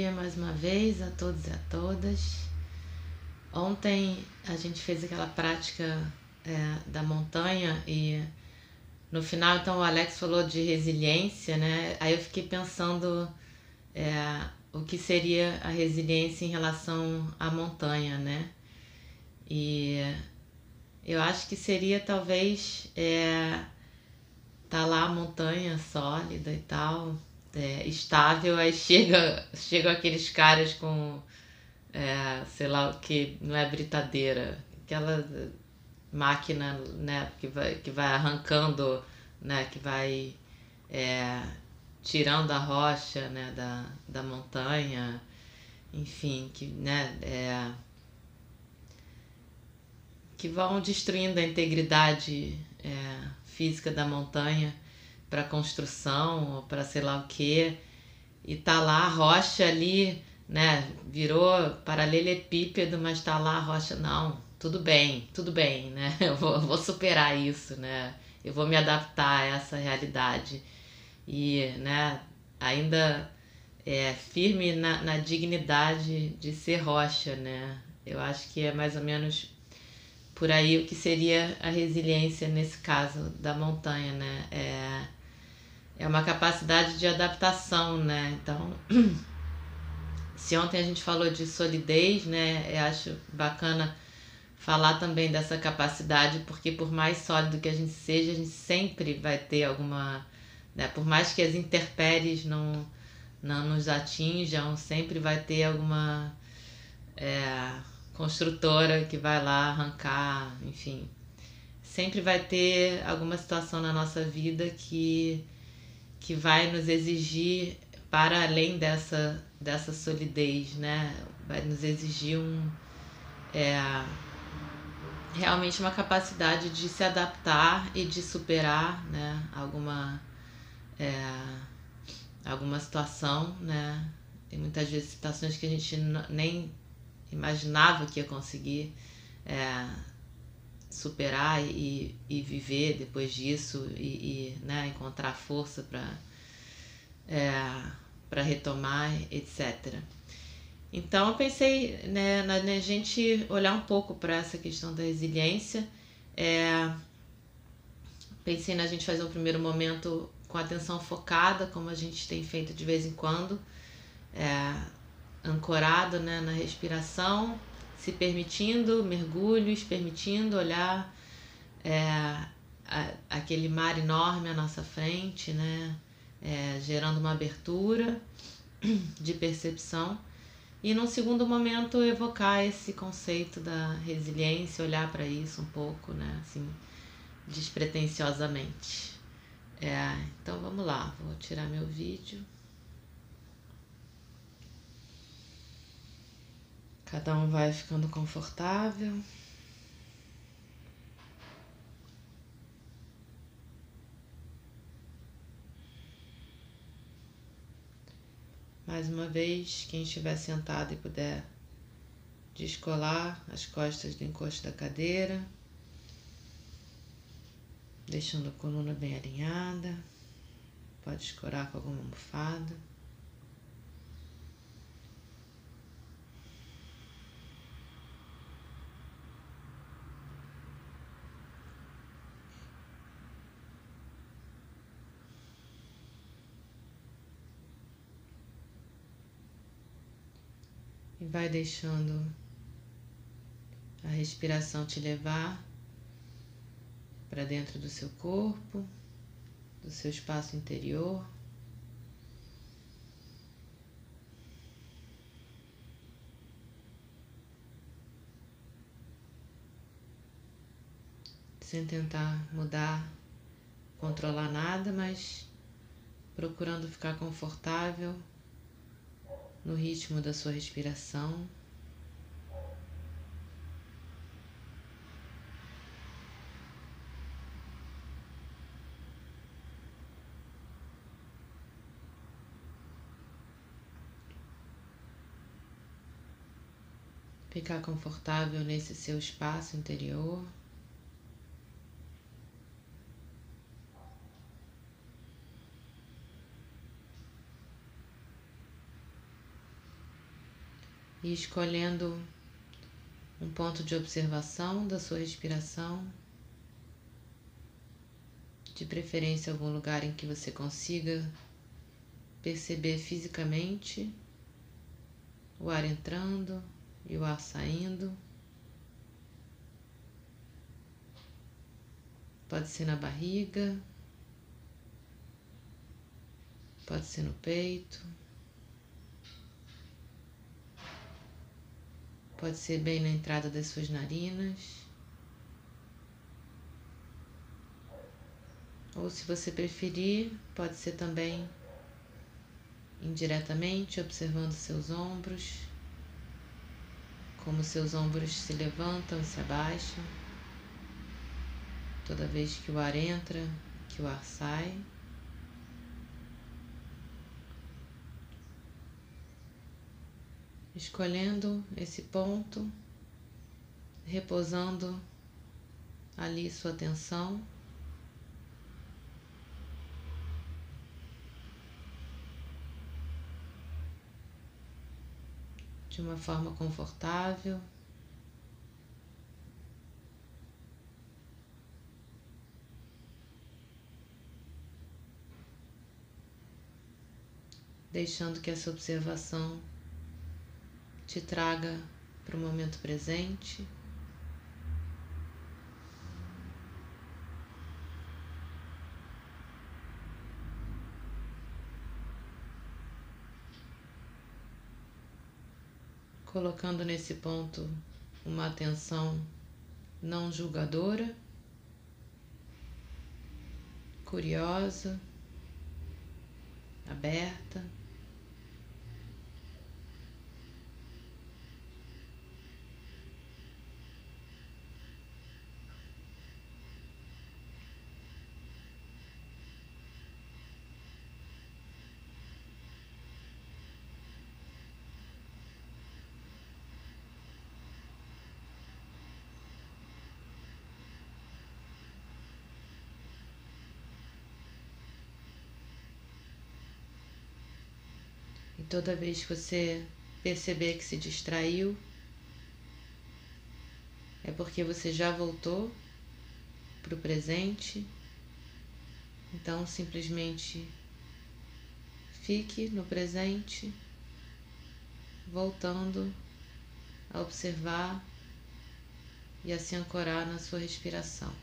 dia mais uma vez a todos e a todas. Ontem a gente fez aquela prática é, da montanha e no final, então, o Alex falou de resiliência, né? Aí eu fiquei pensando é, o que seria a resiliência em relação à montanha, né? E eu acho que seria talvez é, tá lá a montanha sólida e tal, é, estável, aí chega, chegam aqueles caras com, é, sei lá o que, não é britadeira, aquela máquina né, que, vai, que vai arrancando, né, que vai é, tirando a rocha né, da, da montanha, enfim, que, né, é, que vão destruindo a integridade é, física da montanha para construção ou para sei lá o que e tá lá a rocha ali né virou paralelepípedo mas tá lá a rocha não tudo bem tudo bem né eu vou, eu vou superar isso né eu vou me adaptar a essa realidade e né ainda é firme na, na dignidade de ser rocha né eu acho que é mais ou menos por aí o que seria a resiliência nesse caso da montanha, né? É, é uma capacidade de adaptação, né? Então, se ontem a gente falou de solidez, né? Eu acho bacana falar também dessa capacidade, porque por mais sólido que a gente seja, a gente sempre vai ter alguma. Né? Por mais que as intempéries não, não nos atinjam, sempre vai ter alguma. É, construtora que vai lá arrancar, enfim. Sempre vai ter alguma situação na nossa vida que, que vai nos exigir para além dessa, dessa solidez, né? Vai nos exigir um. É, realmente uma capacidade de se adaptar e de superar né? alguma, é, alguma situação, né? Tem muitas vezes situações que a gente nem imaginava que ia conseguir é, superar e, e viver depois disso e, e né, encontrar força para é, para retomar, etc. Então eu pensei né, na, na gente olhar um pouco para essa questão da resiliência. É, pensei na gente fazer um primeiro momento com atenção focada, como a gente tem feito de vez em quando. É, ancorado né, na respiração, se permitindo mergulhos, permitindo olhar é, a, aquele mar enorme à nossa frente, né, é, gerando uma abertura de percepção. E num segundo momento evocar esse conceito da resiliência, olhar para isso um pouco, né, assim, despretensiosamente. É, então vamos lá, vou tirar meu vídeo. Cada um vai ficando confortável. Mais uma vez, quem estiver sentado e puder descolar as costas do encosto da cadeira, deixando a coluna bem alinhada. Pode escorar com alguma almofada. vai deixando a respiração te levar para dentro do seu corpo, do seu espaço interior. Sem tentar mudar, controlar nada, mas procurando ficar confortável no ritmo da sua respiração. Ficar confortável nesse seu espaço interior. Escolhendo um ponto de observação da sua respiração, de preferência algum lugar em que você consiga perceber fisicamente o ar entrando e o ar saindo. Pode ser na barriga, pode ser no peito. Pode ser bem na entrada das suas narinas. Ou se você preferir, pode ser também indiretamente, observando seus ombros, como seus ombros se levantam e se abaixam toda vez que o ar entra, que o ar sai. Escolhendo esse ponto, repousando ali sua atenção. De uma forma confortável. Deixando que essa observação te traga para o momento presente. Colocando nesse ponto uma atenção não julgadora, curiosa, aberta. Toda vez que você perceber que se distraiu, é porque você já voltou para o presente. Então, simplesmente fique no presente, voltando a observar e a se ancorar na sua respiração.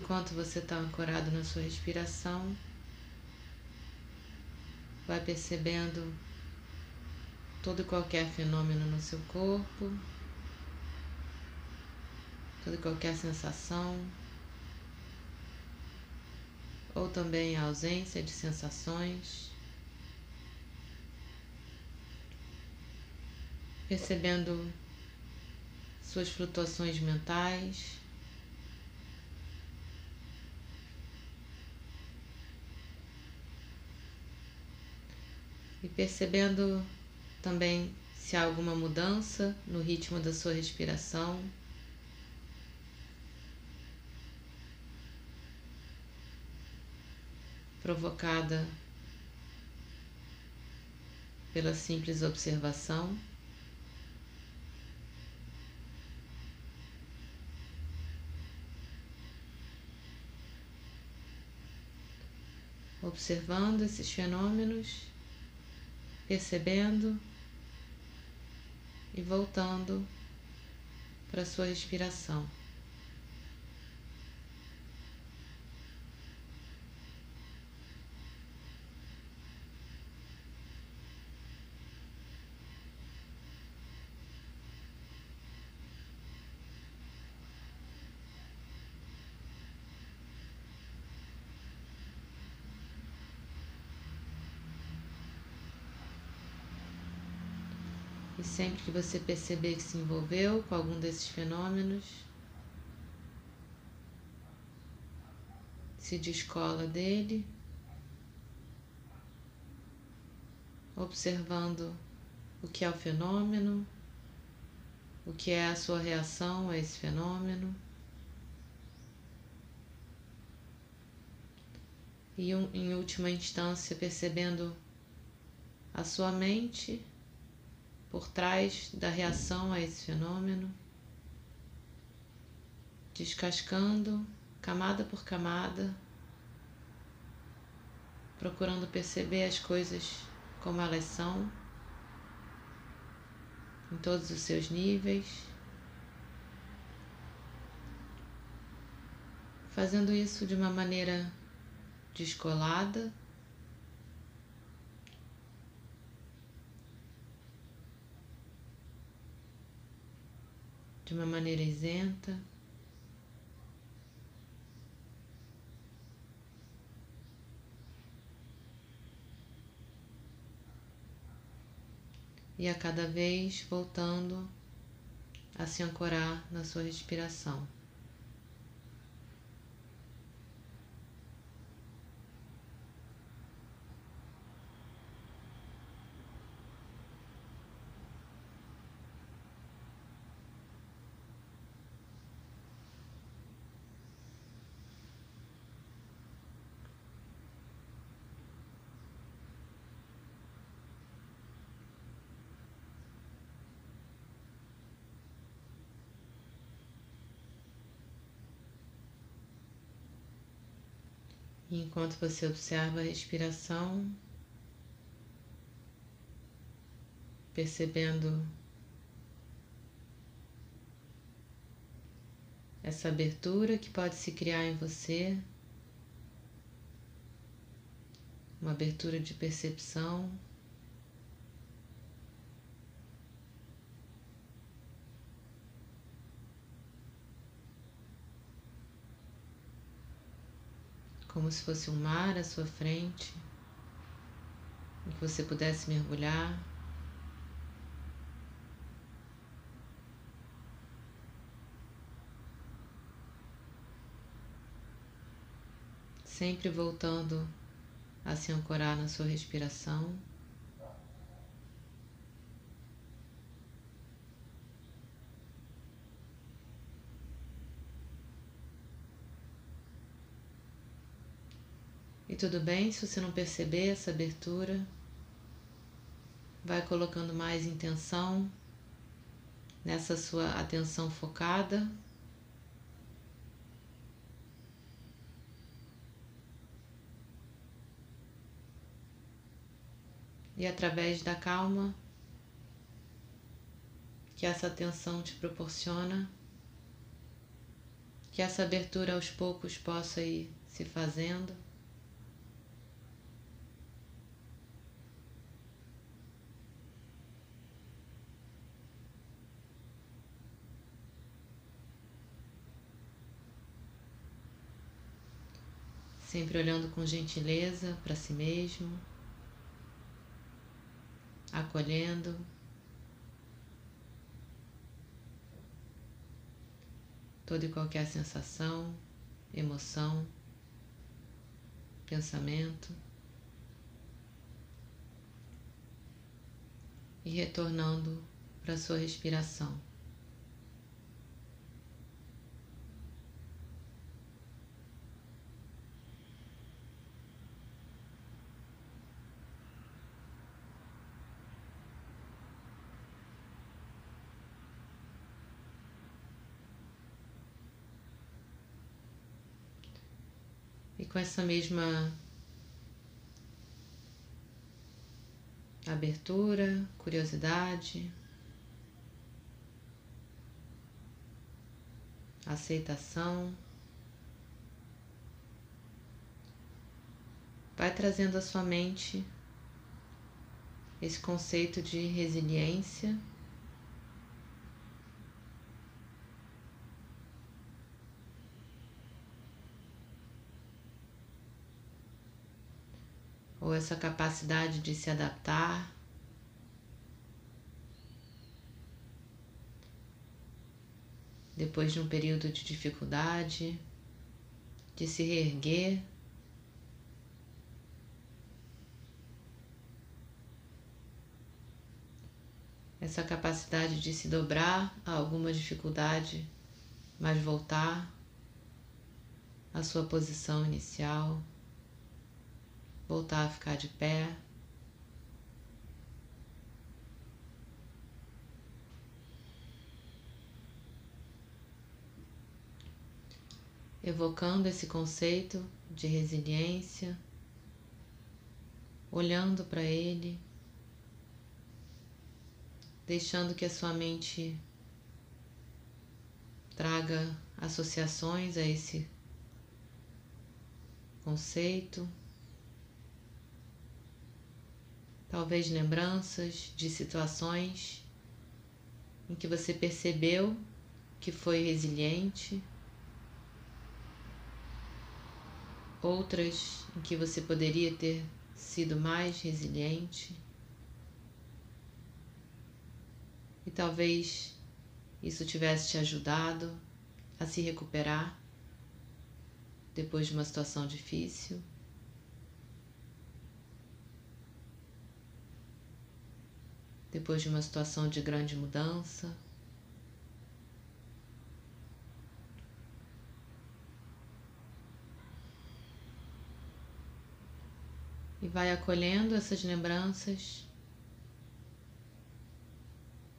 Enquanto você está ancorado na sua respiração, vai percebendo todo e qualquer fenômeno no seu corpo, toda e qualquer sensação, ou também a ausência de sensações. Percebendo suas flutuações mentais. E percebendo também se há alguma mudança no ritmo da sua respiração. Provocada pela simples observação. Observando esses fenômenos, percebendo e voltando para sua respiração. E sempre que você perceber que se envolveu com algum desses fenômenos, se descola dele, observando o que é o fenômeno, o que é a sua reação a esse fenômeno. E em última instância, percebendo a sua mente por trás da reação a esse fenômeno, descascando camada por camada, procurando perceber as coisas como elas são, em todos os seus níveis, fazendo isso de uma maneira descolada. De uma maneira isenta. E a cada vez voltando a se ancorar na sua respiração. E enquanto você observa a respiração, percebendo essa abertura que pode se criar em você, uma abertura de percepção. Como se fosse um mar à sua frente, em que você pudesse mergulhar. Sempre voltando a se ancorar na sua respiração. Tudo bem se você não perceber essa abertura. Vai colocando mais intenção nessa sua atenção focada. E através da calma que essa atenção te proporciona, que essa abertura aos poucos possa ir se fazendo. Sempre olhando com gentileza para si mesmo, acolhendo. Toda e qualquer sensação, emoção, pensamento. e retornando para sua respiração. E com essa mesma abertura, curiosidade, aceitação. Vai trazendo à sua mente esse conceito de resiliência. Ou essa capacidade de se adaptar depois de um período de dificuldade, de se reerguer. Essa capacidade de se dobrar a alguma dificuldade, mas voltar à sua posição inicial, voltar a ficar de pé. evocando esse conceito de resiliência, olhando para ele, deixando que a sua mente traga associações a esse conceito, talvez lembranças de situações em que você percebeu que foi resiliente outras em que você poderia ter sido mais resiliente. E talvez isso tivesse te ajudado a se recuperar depois de uma situação difícil. Depois de uma situação de grande mudança. e vai acolhendo essas lembranças,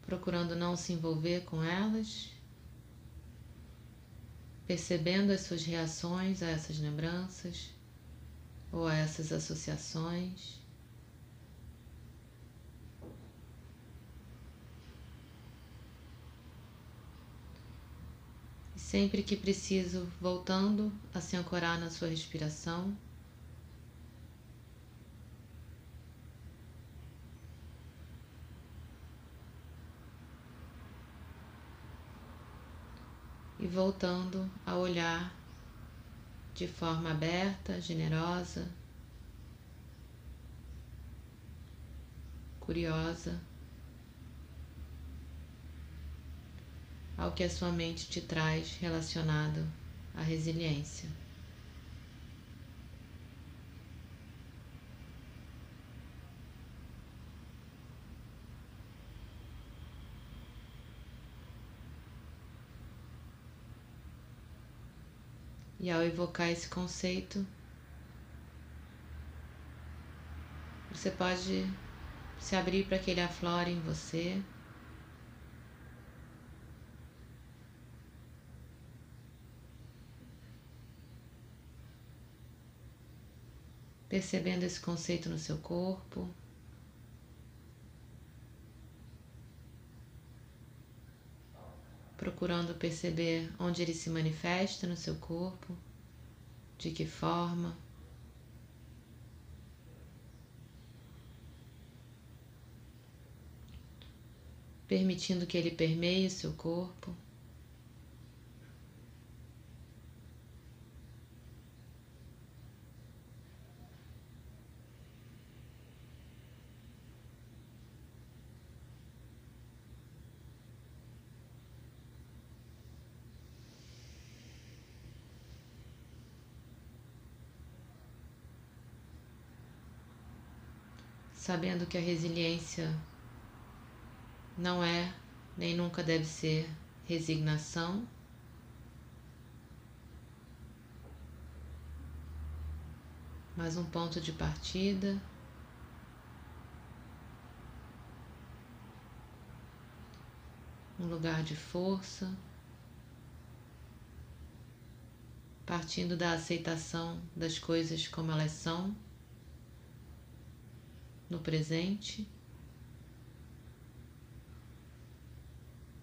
procurando não se envolver com elas, percebendo as suas reações a essas lembranças ou a essas associações. E sempre que preciso, voltando a se ancorar na sua respiração. e voltando a olhar de forma aberta, generosa, curiosa ao que a sua mente te traz relacionado à resiliência. E ao evocar esse conceito, você pode se abrir para que ele aflore em você. Percebendo esse conceito no seu corpo. procurando perceber onde ele se manifesta no seu corpo, de que forma. Permitindo que ele permeie o seu corpo. Sabendo que a resiliência não é nem nunca deve ser resignação. Mas um ponto de partida. Um lugar de força. partindo da aceitação das coisas como elas são no presente,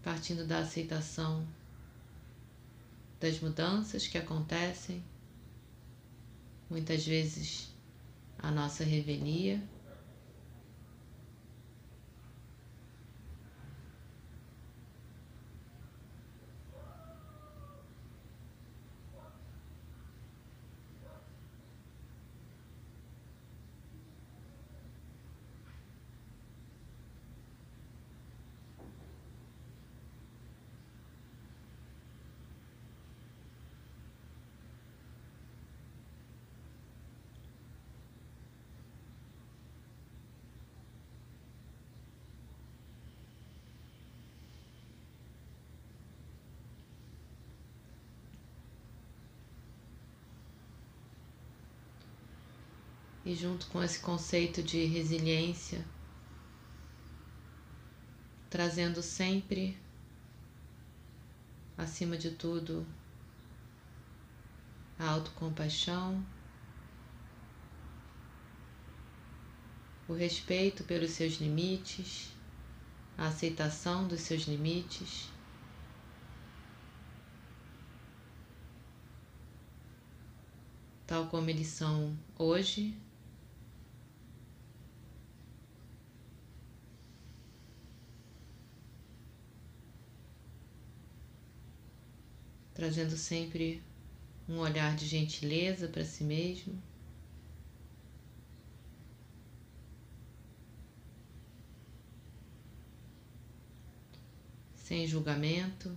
partindo da aceitação das mudanças que acontecem, muitas vezes a nossa revelia. E junto com esse conceito de resiliência, trazendo sempre, acima de tudo, a autocompaixão, o respeito pelos seus limites, a aceitação dos seus limites. Tal como eles são hoje, trazendo sempre um olhar de gentileza para si mesmo. Sem julgamento.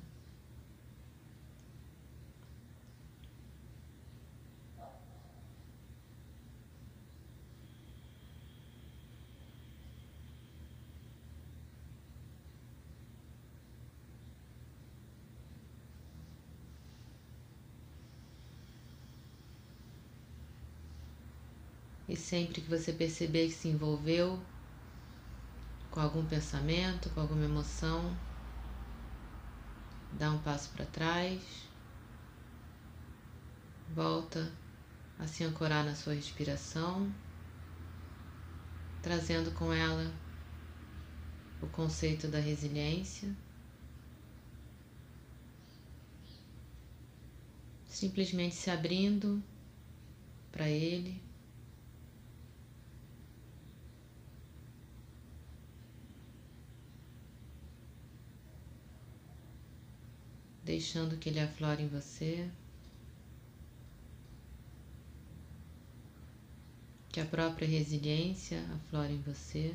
E sempre que você perceber que se envolveu com algum pensamento, com alguma emoção, dá um passo para trás, volta a se ancorar na sua respiração, trazendo com ela o conceito da resiliência. Simplesmente se abrindo para ele. Deixando que ele aflore em você. Que a própria resiliência aflore em você.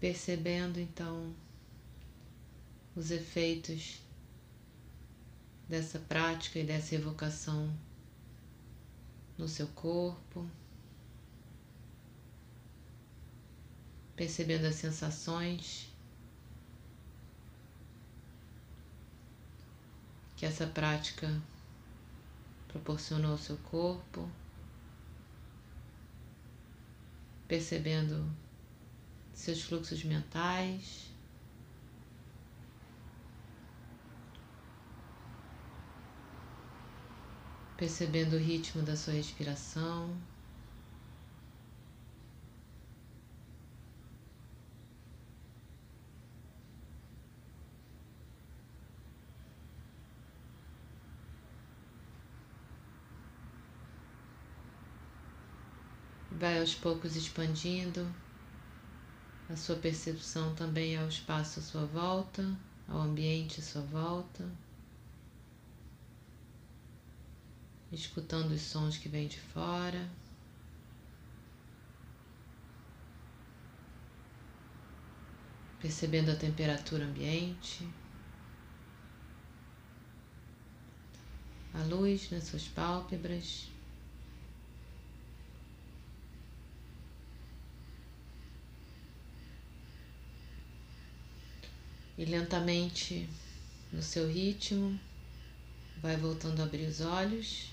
Percebendo então os efeitos dessa prática e dessa evocação no seu corpo, percebendo as sensações que essa prática proporcionou ao seu corpo, percebendo seus fluxos mentais. Percebendo o ritmo da sua respiração. Vai aos poucos expandindo a sua percepção também ao espaço à sua volta, ao ambiente à sua volta, escutando os sons que vêm de fora. Percebendo a temperatura ambiente, a luz nas suas pálpebras. E lentamente, no seu ritmo, vai voltando a abrir os olhos.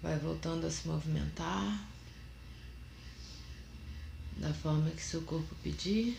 Vai voltando a se movimentar da forma que seu corpo pedir.